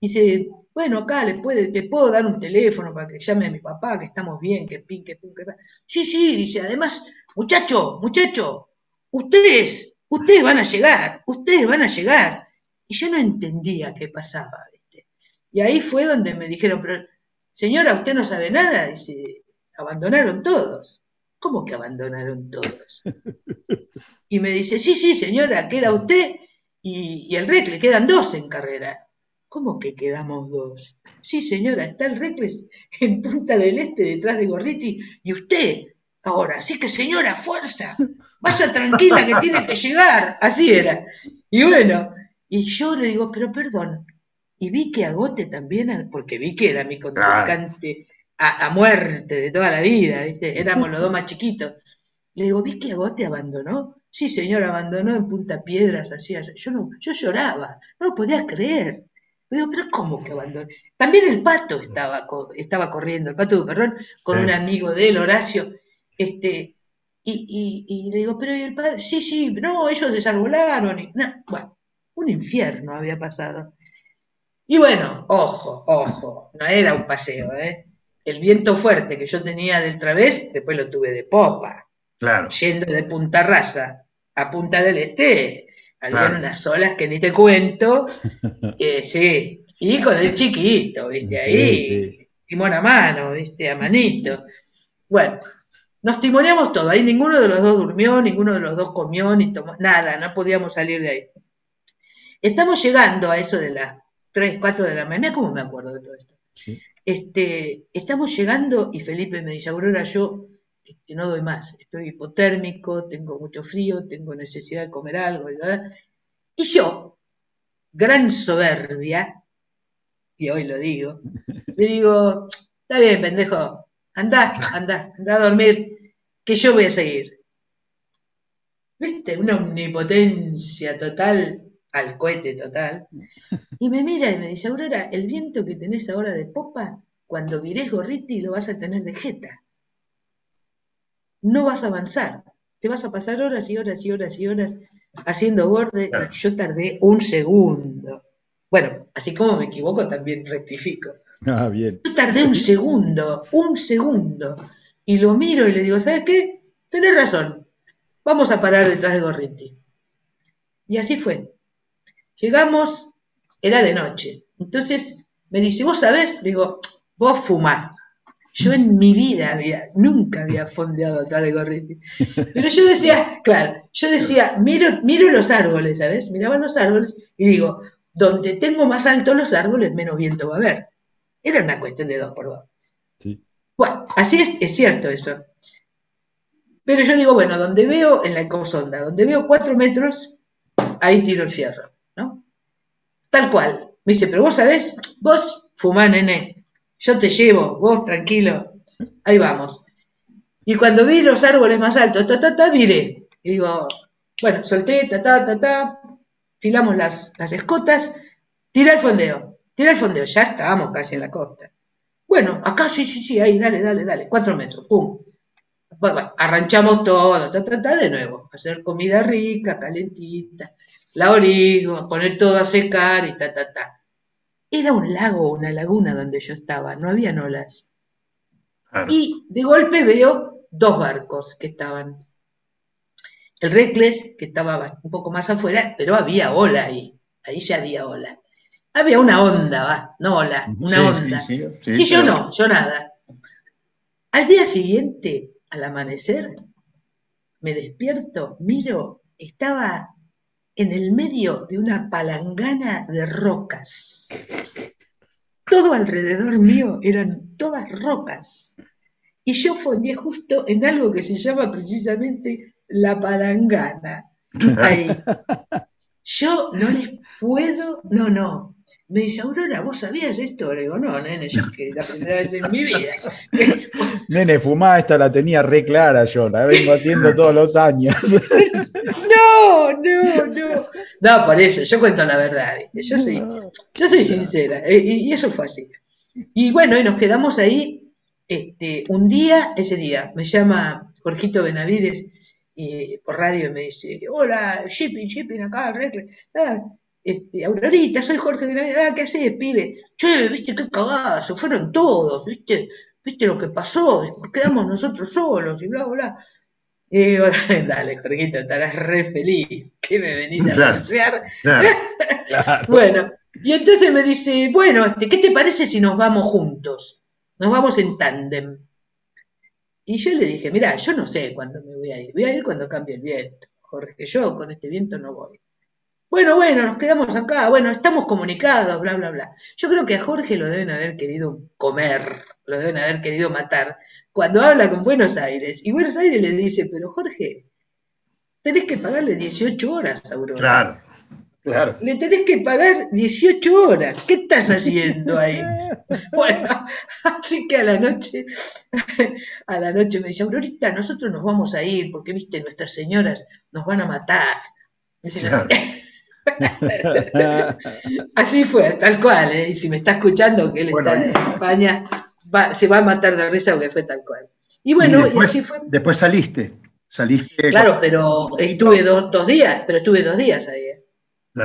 Dice, bueno, acá le, puede, le puedo dar un teléfono para que llame a mi papá, que estamos bien, que pin, que pin, que Sí, sí, dice, además, muchacho, muchacho, ustedes, ustedes van a llegar, ustedes van a llegar. Y yo no entendía qué pasaba, ¿viste? Y ahí fue donde me dijeron, pero señora, usted no sabe nada, dice, abandonaron todos. ¿Cómo que abandonaron todos? Y me dice, sí, sí, señora, queda usted y, el REC, le quedan dos en carrera. ¿Cómo que quedamos dos? Sí, señora, está el Recles en Punta del Este detrás de Gorriti y usted ahora. Así que, señora, fuerza, vaya tranquila que tiene que llegar. Así era. Y bueno, y yo le digo, pero perdón, y vi que Agote también, porque vi que era mi contrincante a, muerte de toda la vida, éramos los dos más chiquitos. Le digo, vi que Agote abandonó. Sí, señora, abandonó en Punta Piedras, así, Yo, no, yo lloraba, no lo podía creer. Digo, pero ¿cómo que abandonó? También el pato estaba, estaba corriendo, el pato de Perrón, con un amigo de él, Horacio, este, y, le digo, pero el pato? Sí, sí, no, ellos desarbolaron, y, bueno, un infierno había pasado. Y bueno, ojo, ojo, no era un paseo, ¿eh? El viento fuerte que yo tenía del través, después lo tuve de popa. Claro. Yendo de Punta Rasa a Punta del Este, había unas olas que ni te cuento, sí, y con el chiquito, viste, ahí, timón a mano, viste, a manito. Bueno, nos timoneamos todo, ahí ninguno de los dos durmió, ninguno de los dos comió, ni tomó, nada, no podíamos salir de ahí. Estamos llegando a eso de las 3, 4 de la mañana, ¿cómo me acuerdo de todo esto? Este, estamos llegando y Felipe me dice, Aurora, yo que no doy más, estoy hipotérmico, tengo mucho frío, tengo necesidad de comer algo, y yo, gran soberbia, y hoy lo digo, le digo, está bien, pendejo, anda, anda, anda a dormir, que yo voy a seguir. ¿Viste? Una omnipotencia total, al cohete total. Y me mira y me dice, Aurora, el viento que tenés ahora de popa, cuando virés gorriti lo vas a tener de jeta no vas a avanzar. Te vas a pasar horas y horas y horas y horas haciendo borde. Yo tardé un segundo. Bueno, así como me equivoco, también rectifico. Ah, bien. Yo tardé un segundo, un segundo. Y lo miro y le digo, ¿sabes qué? Tenés razón. Vamos a parar detrás de Gorriti. Y así fue. Llegamos, era de noche. Entonces me dice, ¿vos sabés? Le digo, vos fumás. Yo en mi vida había, nunca había fondeado atrás de Gorriti. Pero yo decía, claro, yo decía, miro, miro los árboles, ¿sabes? Miraba los árboles y digo, donde tengo más alto los árboles, menos viento va a haber. Era una cuestión de dos por dos. Sí. Bueno, así es, es cierto eso. Pero yo digo, bueno, donde veo, en la ecosonda, donde veo cuatro metros, ahí tiro el fierro. Tal cual. Me dice, pero vos sabés, vos fumá, nene, yo te llevo, vos tranquilo, ahí vamos. Y cuando vi los árboles más altos, ta, ta, ta, miré. Y digo, bueno, solté, ta, ta, ta, ta, filamos las, las escotas, tira el fondeo, tira el fondeo, ya estábamos casi en la costa. Bueno, acá sí, sí, sí, ahí, dale, dale, dale, cuatro metros, pum. Bueno, arranchamos todo, ta, ta, ta, de nuevo, hacer comida rica, calentita, la orilla, poner todo a secar y ta, ta, ta. Era un lago, una laguna donde yo estaba, no había olas. Y de golpe veo dos barcos que estaban. El Recles, que estaba un poco más afuera, pero había ola ahí, ahí ya había ola. Había una onda, va, no ola, una onda. y yo no, yo nada. Al día siguiente, al amanecer, me despierto, miro, estaba en el medio de una palangana de rocas. Todo alrededor mío eran todas rocas. Y yo fondeé justo en algo que se llama precisamente la palangana. Ahí. Yo no les puedo, no, no. Me dice, Aurora, ¿vos sabías esto? Le digo, no, nene, yo que la primera vez en mi vida. nene, fumada esta la tenía re clara yo, la vengo haciendo todos los años. no, no, no. No, por eso, yo cuento la verdad. Yo soy, yo soy sincera, eh, y, eso fue así. Y bueno, y nos quedamos ahí este, un día, ese día, me llama Jorgito Benavides y, por radio y me dice, hola, shipping, shipping, acá, recle. Este, Aurorita, soy Jorge Benavides, ah, ¿qué haces, pibe? Che, viste qué cagazo, fueron todos, viste, viste lo que pasó, quedamos nosotros solos y bla, bla. Y digo, dale, Jorgito, estarás re feliz, que me venís a pasear. bueno, y entonces me dice, bueno, este, ¿qué te parece si nos vamos juntos? Nos vamos en tándem. Y yo le dije, mira, yo no sé cuándo me voy a ir, voy a ir cuando cambie el viento, Jorge, yo con este viento no voy. Bueno, bueno, nos quedamos acá, bueno, estamos comunicados, bla, bla, bla. Yo creo que a Jorge lo deben haber querido comer, lo deben haber querido matar, cuando habla con Buenos Aires. Y Buenos Aires le dice, pero Jorge, tenés que pagarle 18 horas a Aurora. Claro. Claro. Le tenés que pagar 18 horas. ¿Qué estás haciendo ahí? Bueno, así que a la noche, a la noche me dice, Aurorita, nosotros nos vamos a ir porque, viste, nuestras señoras nos van a matar. así fue, tal cual, ¿eh? y si me está escuchando que él está en España, se va a matar de risa porque fue tal cual. Y bueno, después, así fue. Después saliste, saliste. Claro, pero estuve dos, dos días, pero estuve dos días ahí. ¿eh?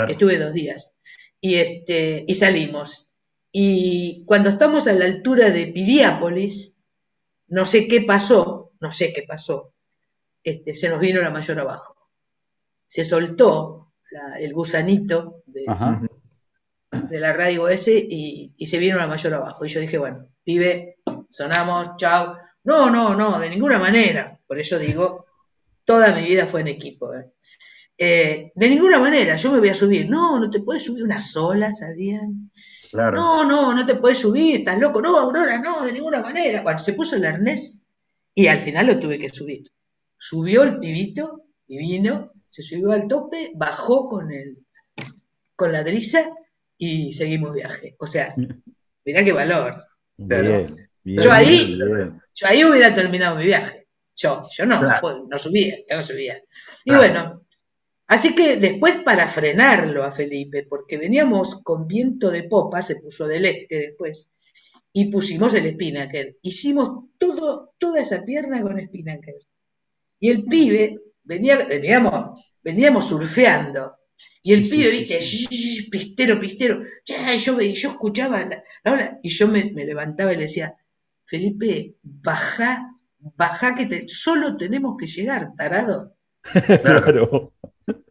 Estuve dos días. Y, este, y salimos. Y cuando estamos a la altura de Piriápolis, no sé qué pasó, no sé qué pasó, este, se nos vino la mayor abajo. Se soltó el gusanito de, la radio ese y, y, se vino la mayor abajo. Y yo dije, bueno, pibe, sonamos, chao. No, no, no, de ninguna manera. Por eso digo, toda mi vida fue en equipo. ¿eh? Eh, de ninguna manera, yo me voy a subir. No, no te puedes subir una sola, ¿sabían? No, no, no te puedes subir, estás loco. No, Aurora, no, de ninguna manera. Cuando se puso el arnés y al final lo tuve que subir. Subió el pibito y vino, se subió al tope, bajó con el, con la drisa y seguimos viaje. O sea, mirá qué valor. yo, ahí, yo ahí hubiera terminado mi viaje. Yo, yo no, no subía, yo no subía. Y bueno, Así que después para frenarlo a Felipe, porque veníamos con viento de popa, se puso del este después, y pusimos el Spinnaker. Hicimos todo, toda esa pierna con Spinnaker. Y el pibe, venía, veníamos, veníamos surfeando, y el pibe, viste, pistero, pistero, ya, yo, yo escuchaba la, la y yo me, levantaba y le decía, Felipe, baja, baja que solo tenemos que llegar, tarado. Claro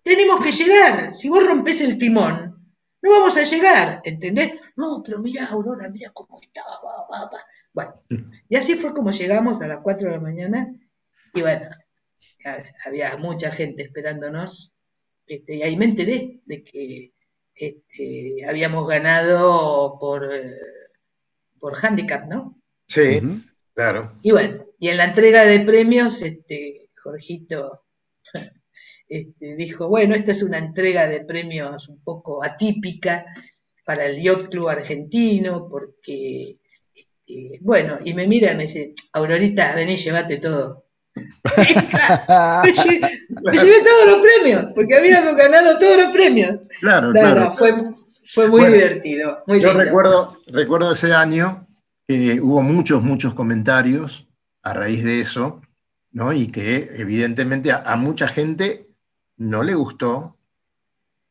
tenemos que llegar. Si vos rompes el timón, no vamos a llegar, ¿entendés? No, pero mira, Aurora, mira cómo estaba. Bueno, y así fue como llegamos a las 4 de la mañana y bueno, había mucha gente esperándonos. Este, y ahí me enteré de que este, habíamos ganado por, eh, por handicap, ¿no? Sí, claro. Y bueno, y en la entrega de premios, este, Jorgito este, dijo, bueno, esta es una entrega de premios un poco atípica para el Yacht Club argentino, porque, este, bueno, y me mira y me dice, Aurorita, vení, llévate todo. Me, llevé, todos los premios, porque habíamos ganado todos los premios. Claro, claro. fue, muy divertido. yo recuerdo, recuerdo ese año que hubo muchos, muchos comentarios a raíz de eso, ¿no? Y que evidentemente a mucha gente no le gustó.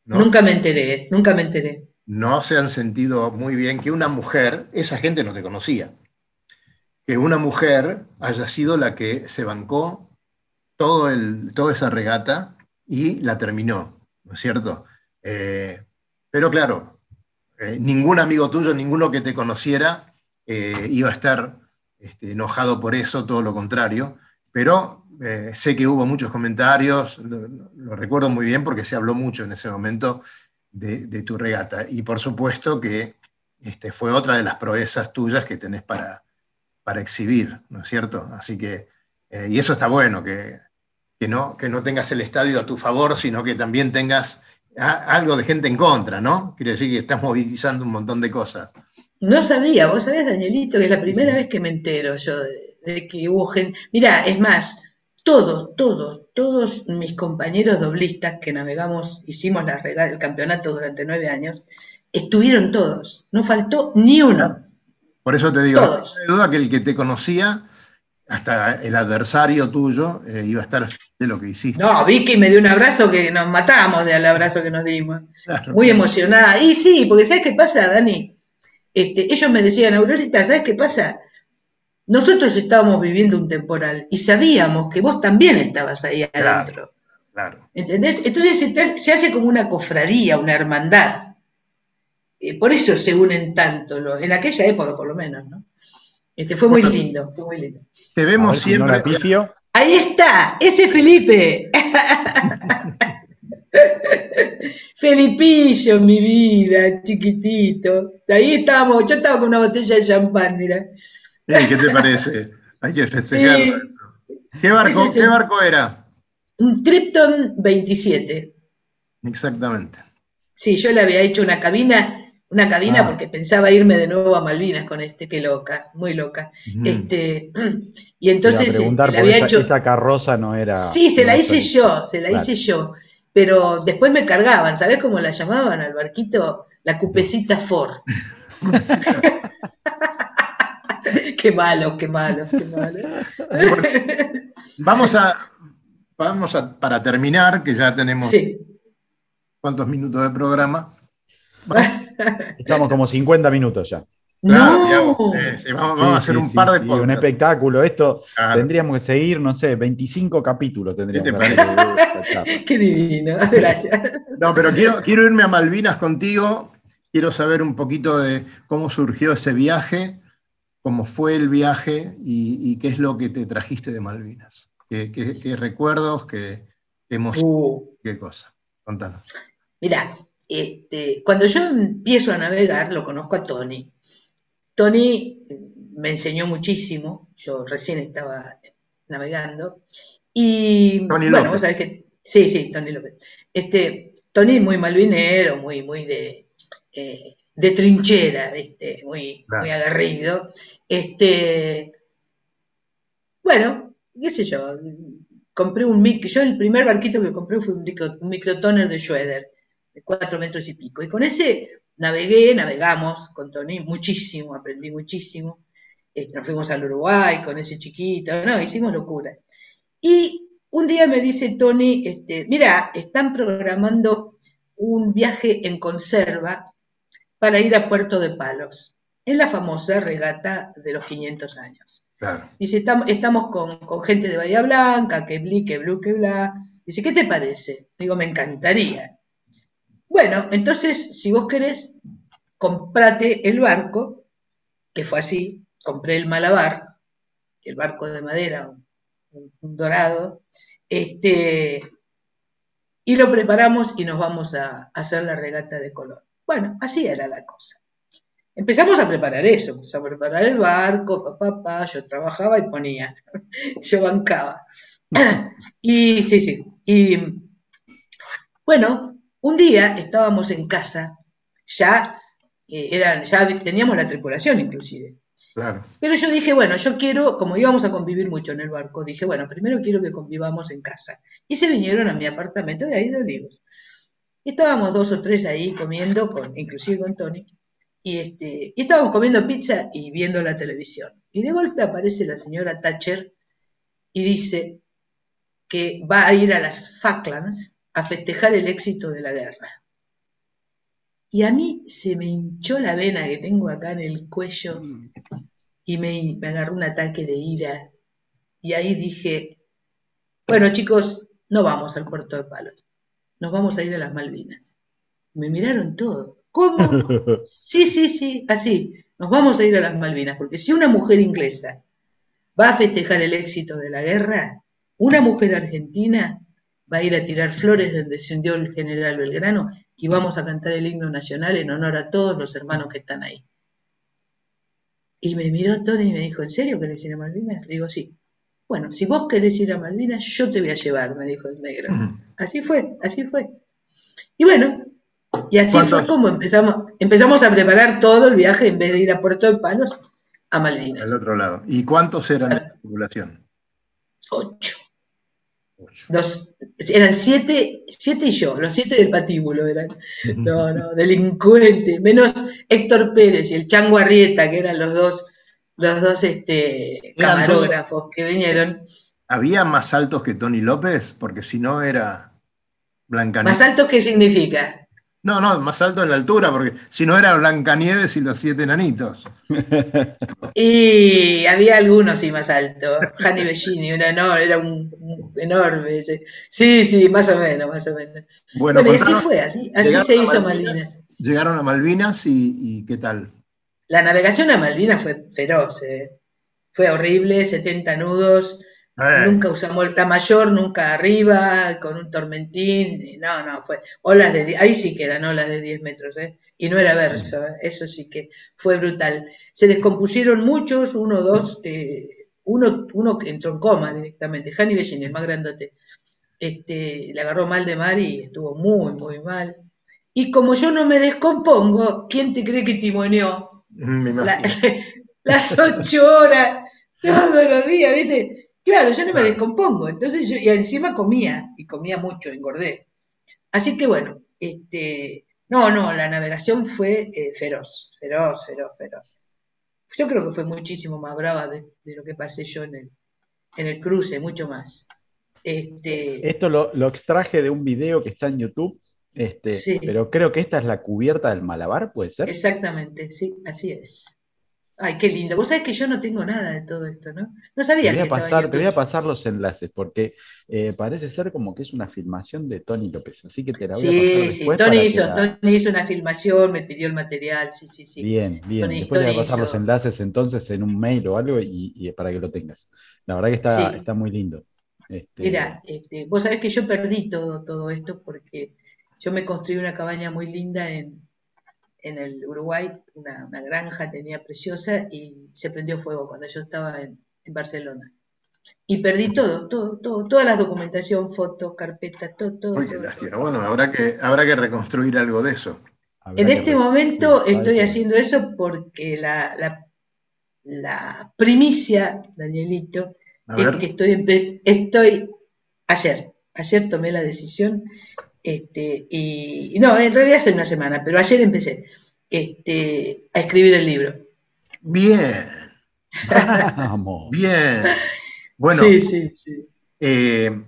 Nunca me enteré, nunca me enteré. No se han sentido muy bien que una mujer, esa gente no te conocía, que una mujer haya sido la que se bancó todo el, toda esa regata y la terminó, ¿no es cierto? Eh, pero claro, eh, ningún amigo tuyo, ninguno que te conociera, eh, iba a estar este, enojado por eso, todo lo contrario, pero sé que hubo muchos comentarios, lo, recuerdo muy bien porque se habló mucho en ese momento de, tu regata. Y por supuesto que este, fue otra de las proezas tuyas que tenés para, para exhibir, ¿no es cierto? Así que, eh, y eso está bueno, que, que, no, que no tengas el estadio a tu favor, sino que también tengas algo de gente en contra, ¿no? Quiere decir que estás movilizando un montón de cosas. No sabía, vos sabés, Danielito, que es la primera vez que me entero yo de, que hubo gente. Mirá, es más, todos, todos, todos mis compañeros doblistas que navegamos, hicimos la el campeonato durante nueve años, estuvieron todos, no faltó ni uno. Por eso te digo, no hay duda que el que te conocía, hasta el adversario tuyo, eh, iba a estar de lo que hiciste. No, Vicky me dio un abrazo que nos matamos del abrazo que nos dimos. Muy emocionada. Y sí, porque ¿sabes qué pasa, Dani? Este, ellos me decían, Aurorita, ¿sabes qué pasa? Nosotros estábamos viviendo un temporal y sabíamos que vos también estabas ahí adentro. Claro. ¿Entendés? Entonces se, hace como una cofradía, una hermandad. Eh, por eso se unen tanto, en aquella época por lo menos, ¿no? Este, fue muy lindo, fue muy lindo. Te vemos siempre. Ahí está, ese Felipe. Felipillo, mi vida, chiquitito. Ahí estábamos, yo estaba con una botella de champán, mira. ¿Qué te parece? Hay que festejarlo. ¿Qué, barco, ¿Qué barco era? Un Tripton 27. Exactamente. Sí, yo le había hecho una cabina, una cabina ah. porque pensaba irme de nuevo a Malvinas con este, qué loca, muy loca. Este, y entonces este, le había hecho... esa carroza no era. Sí, se la hice yo, se la hice yo. Pero después me cargaban, ¿sabes cómo la llamaban al barquito? La cupecita Ford. qué malo, qué malo, qué malo. vamos a, vamos a, para terminar, que ya tenemos cuántos minutos de programa. Estamos como 50 minutos ya. no. vamos, a hacer un par de cosas. un espectáculo. Esto tendríamos que seguir, no sé, 25 capítulos tendríamos ¿Qué, Qué divino, gracias. No, pero quiero, quiero irme a Malvinas contigo. Quiero saber un poquito de cómo surgió ese viaje cómo fue el viaje y, qué es lo que te trajiste de Malvinas. ¿Qué, recuerdos, qué, emociones, uh. qué cosa? Contanos. Mira, este, cuando yo empiezo a navegar, lo conozco a Tony. Tony me enseñó muchísimo, yo recién estaba navegando. Y Tony bueno, vos sabés que. Sí, sí, Tony López. Este, Tony muy malvinero, muy, muy de, eh, de trinchera, este, muy, muy agarrido. Este, bueno, qué sé yo, compré un mic, yo el primer barquito que compré fue un, microtoner de Schroeder, de cuatro metros y pico. Y con ese navegué, navegamos con Tony muchísimo, aprendí muchísimo. Este, nos fuimos al Uruguay con ese chiquito, no, hicimos locuras. Y un día me dice Tony, este, mira, están programando un viaje en conserva para ir a Puerto de Palos en la famosa regata de los 500 años. Dice, estamos, con, gente de Bahía Blanca, que bli, que blu, que bla. Dice, ¿qué te parece? Digo, me encantaría. Bueno, entonces, si vos querés, comprate el barco, que fue así, compré el Malabar, el barco de madera, un, dorado, este, y lo preparamos y nos vamos a hacer la regata de color. Bueno, así era la cosa. Empezamos a preparar eso, empezamos a preparar el barco, papá, papá, yo trabajaba y ponía, yo bancaba. Y sí, sí. Y bueno, un día estábamos en casa, ya, eh, eran, ya teníamos la tripulación inclusive. Claro. Pero yo dije, bueno, yo quiero, como íbamos a convivir mucho en el barco, dije, bueno, primero quiero que convivamos en casa. Y se vinieron a mi apartamento de ahí de Olivos. Estábamos dos o tres ahí comiendo, con, inclusive con Tony. Y, este, y estábamos comiendo pizza y viendo la televisión. Y de golpe aparece la señora Thatcher y dice que va a ir a las Falklands a festejar el éxito de la guerra. Y a mí se me hinchó la vena que tengo acá en el cuello y me, me agarró un ataque de ira. Y ahí dije, bueno chicos, no vamos al puerto de Palos, nos vamos a ir a las Malvinas. Me miraron todos. ¿Cómo? Sí, sí, sí, así. Nos vamos a ir a las Malvinas, porque si una mujer inglesa va a festejar el éxito de la guerra, una mujer argentina va a ir a tirar flores donde descendió el general Belgrano y vamos a cantar el himno nacional en honor a todos los hermanos que están ahí. Y me miró Tony y me dijo, ¿en serio querés ir a Malvinas? Le digo, sí. Bueno, si vos querés ir a Malvinas, yo te voy a llevar, me dijo el negro. Así fue, así fue. Y bueno, y así fue como empezamos, empezamos a preparar todo el viaje en vez de ir a Puerto de Palos, a Malvinas. Al otro lado. ¿Y cuántos eran en la tripulación? Ocho. Dos, eran siete, siete y yo, los siete del patíbulo eran. No, no, delincuente. Menos Héctor Pérez y el Chango Arrieta, que eran los dos, los dos este, camarógrafos que vinieron. ¿Había más altos que Tony López? Porque si no era Blancanieves. ¿Más altos qué significa? No, no, más alto en la altura, porque si no era Blancanieves y los siete enanitos. Y había algunos sí más altos. Gianni Bellini, era, no, era un, enorme. Ese. Sí, sí, más o menos, más o menos. Bueno, así fue, así, así se hizo Malvinas, Llegaron a Malvinas y, ¿qué tal? La navegación a Malvinas fue feroz, eh. fue horrible, 70 nudos, eh. Nunca usamos la mayor, nunca arriba, con un tormentín. No, no, fue olas de ahí sí que eran olas de 10 metros, ¿eh? Y no era verso, ¿eh? eso sí que fue brutal. Se descompusieron muchos, uno, dos, eh, uno, uno entró en coma directamente. Jani Bellini, el más grandote, este, le agarró mal de mar y estuvo muy, muy mal. Y como yo no me descompongo, ¿quién te cree que timoneó? Mm, las ocho horas, todos los días, ¿viste? Claro, yo no me descompongo, entonces yo, y encima comía, y comía mucho, engordé. Así que bueno, este, no, no, la navegación fue eh, feroz, feroz, feroz, feroz. Yo creo que fue muchísimo más brava de, lo que pasé yo en el, en el cruce, mucho más. Este, Esto lo, extraje de un video que está en YouTube, este, pero creo que esta es la cubierta del Malabar, ¿puede ser? Exactamente, sí, así es. Ay, qué lindo. Vos sabés que yo no tengo nada de todo esto, ¿no? No sabía te voy a pasar, Te voy a pasar los enlaces porque eh, parece ser como que es una filmación de Tony López, así que te la voy a pasar Sí, sí, Tony, hizo, Tony hizo una filmación, me pidió el material, sí, sí, sí. Bien, bien. Después te voy a pasar los enlaces entonces en un mail o algo y, para que lo tengas. La verdad que está, está muy lindo. Este... Mira, este, vos sabés que yo perdí todo, todo esto porque yo me construí una cabaña muy linda en, en el Uruguay, una, granja tenía preciosa y se prendió fuego cuando yo estaba en, Barcelona. Y perdí todo, todo, todo, toda la documentación, fotos, carpetas, todo, todo. Bueno, habrá que, habrá que reconstruir algo de eso. en este momento estoy haciendo eso porque la, la, primicia, Danielito, es que estoy, estoy ayer, ayer tomé la decisión este, y no, en realidad hace una semana, pero ayer empecé este, a escribir el libro. Bien. Bien. Bueno, sí, sí, sí. Eh,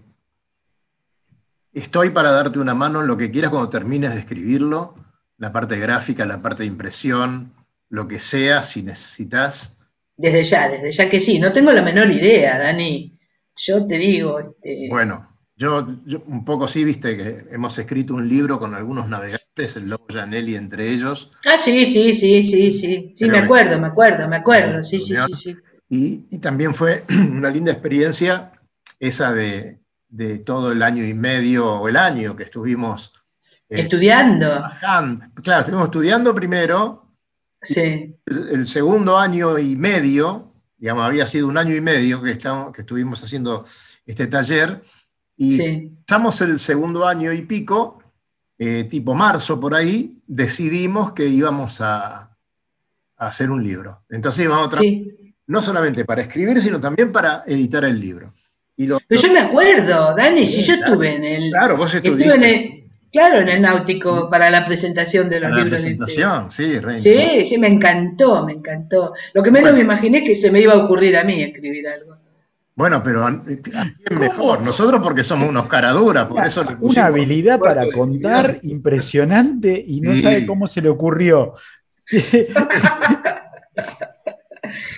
estoy para darte una mano en lo que quieras cuando termines de escribirlo, la parte gráfica, la parte de impresión, lo que sea, si necesitas. Desde ya, desde ya que sí. No tengo la menor idea, Dani. Yo te digo. Este, bueno, yo, un poco sí, viste que hemos escrito un libro con algunos navegantes, el Lobo Janelli entre ellos. Ah, sí, sí, sí, sí, sí, sí, me acuerdo, me acuerdo, me acuerdo, sí, sí, sí, sí. Y, también fue una linda experiencia esa de, todo el año y medio o el año que estuvimos eh, estudiando. Claro, estuvimos estudiando primero. Sí. El, segundo año y medio, digamos, había sido un año y medio que, que estuvimos haciendo este taller y pasamos el segundo año y pico, eh, tipo marzo por ahí, decidimos que íbamos a, hacer un libro. Entonces íbamos a trabajar no solamente para escribir, sino también para editar el libro. Pero yo me acuerdo, Dani, si yo estuve en el. Claro, vos estuviste. En el, claro, en el náutico para la presentación de los libros. La presentación, sí, Sí, sí, me encantó, me encantó. Lo que menos me imaginé es que se me iba a ocurrir a mí escribir algo. Bueno, pero mejor? Nosotros porque somos unos caraduras, por eso Una habilidad para contar impresionante y no sabe cómo se le ocurrió.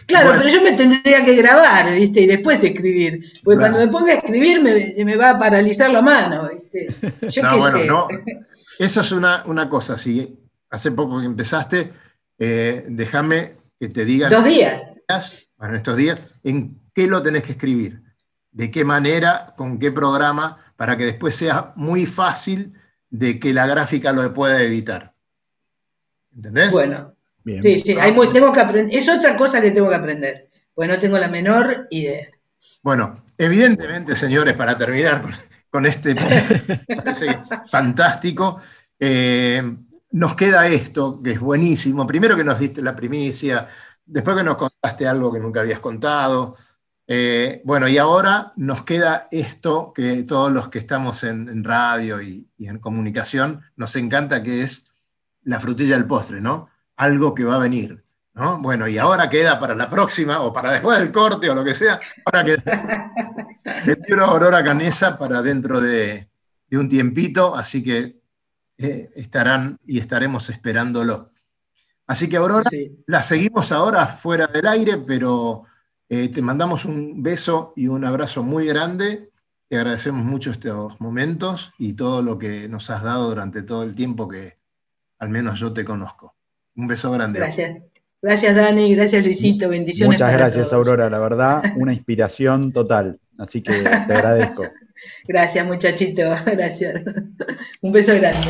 Claro, pero yo me tendría que grabar, ¿viste? Y después escribir. Porque cuando me ponga a escribir me, va a paralizar la mano, ¿viste? Yo qué sé. No. Eso es una, cosa, si hace poco que empezaste, eh, déjame que te diga... Dos días. Bueno, estos días, en qué lo tenés que escribir, de qué manera, con qué programa, para que después sea muy fácil de que la gráfica lo pueda editar. ¿Entendés? Bueno, sí, sí, tengo que aprender. Es otra cosa que tengo que aprender, porque no tengo la menor idea. Bueno, evidentemente, señores, para terminar con este, fantástico. Eh, nos queda esto, que es buenísimo. Primero que nos diste la primicia, después que nos contaste algo que nunca habías contado. Eh, bueno, y ahora nos queda esto que todos los que estamos en, radio y, en comunicación nos encanta, que es la frutilla del postre, ¿no? Algo que va a venir. ¿no? Bueno, y ahora queda para la próxima, o para después del corte, o lo que sea, ahora queda el libro Aurora Canesa para dentro de, un tiempito, así que eh, estarán y estaremos esperándolo. Así que Aurora, la seguimos ahora fuera del aire, pero eh, te mandamos un beso y un abrazo muy grande. Te agradecemos mucho estos momentos y todo lo que nos has dado durante todo el tiempo que al menos yo te conozco. Un beso grande. Gracias. Gracias, Dani. Gracias, Luisito. Bendiciones. Muchas gracias, Aurora. La verdad, una inspiración total. Así que te agradezco. gracias, muchachito. Gracias. Un beso grande.